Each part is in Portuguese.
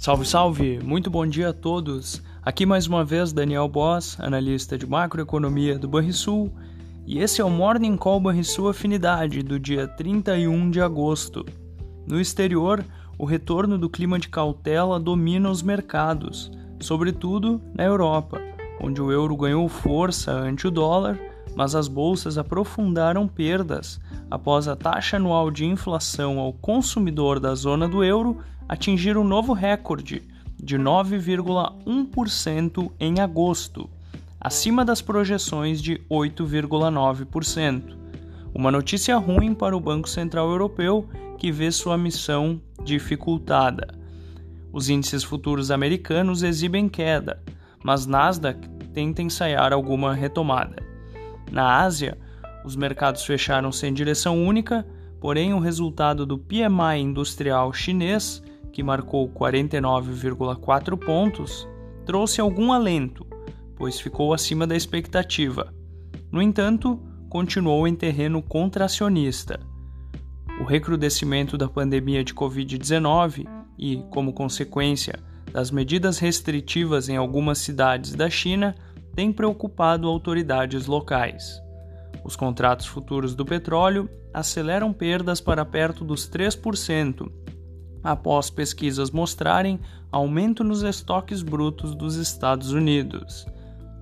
Salve, salve! Muito bom dia a todos. Aqui mais uma vez Daniel Boss, analista de macroeconomia do Banrisul, e esse é o Morning Call Banrisul Afinidade do dia 31 de agosto. No exterior, o retorno do clima de cautela domina os mercados, sobretudo na Europa, onde o euro ganhou força ante o dólar, mas as bolsas aprofundaram perdas após a taxa anual de inflação ao consumidor da zona do euro atingir um novo recorde de 9,1% em agosto, acima das projeções de 8,9%. Uma notícia ruim para o Banco Central Europeu, que vê sua missão dificultada. Os índices futuros americanos exibem queda, mas Nasdaq tenta ensaiar alguma retomada. Na Ásia, os mercados fecharam sem direção única, porém o resultado do PMI industrial chinês que marcou 49,4 pontos, trouxe algum alento, pois ficou acima da expectativa. No entanto, continuou em terreno contracionista. O recrudescimento da pandemia de Covid-19 e, como consequência, das medidas restritivas em algumas cidades da China tem preocupado autoridades locais. Os contratos futuros do petróleo aceleram perdas para perto dos 3%, após pesquisas mostrarem aumento nos estoques brutos dos Estados Unidos.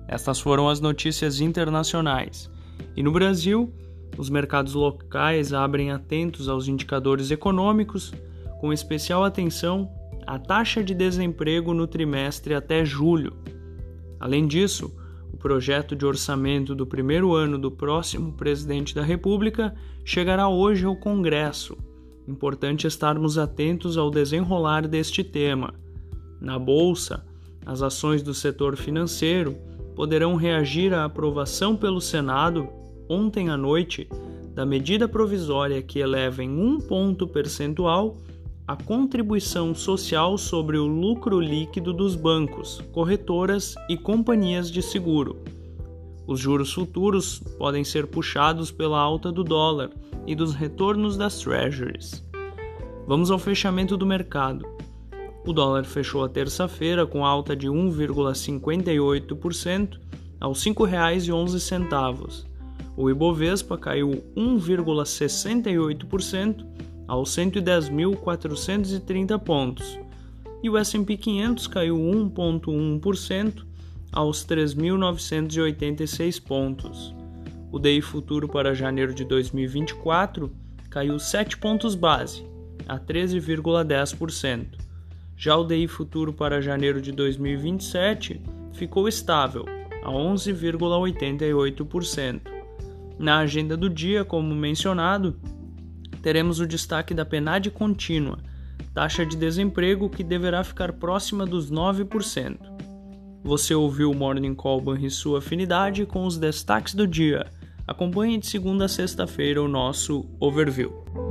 Estas foram as notícias internacionais. E no Brasil, os mercados locais abrem atentos aos indicadores econômicos, com especial atenção à taxa de desemprego no trimestre até julho. Além disso, projeto de orçamento do primeiro ano do próximo presidente da República chegará hoje ao Congresso Importante estarmos atentos ao desenrolar deste tema. Na bolsa, as ações do setor financeiro poderão reagir à aprovação pelo Senado ontem à noite da medida provisória que eleva em um ponto percentual a contribuição social sobre o lucro líquido dos bancos, corretoras e companhias de seguro. Os juros futuros podem ser puxados pela alta do dólar e dos retornos das treasuries. Vamos ao fechamento do mercado. O dólar fechou a terça-feira com alta de 1,58% aos R$ 5,11. O Ibovespa caiu 1,68% aos 110.430 pontos. E o S&P 500 caiu 1,1% aos 3.986 pontos. O DI futuro para janeiro de 2024 caiu 7 pontos base, a 13,10%. Já o DI futuro para janeiro de 2027 ficou estável, a 11,88%. Na agenda do dia, como mencionado, teremos o destaque da PNAD contínua, taxa de desemprego que deverá ficar próxima dos 9%. Você ouviu o Morning Call Banrisul Afinidade com os destaques do dia. Acompanhe de segunda a sexta-feira o nosso overview.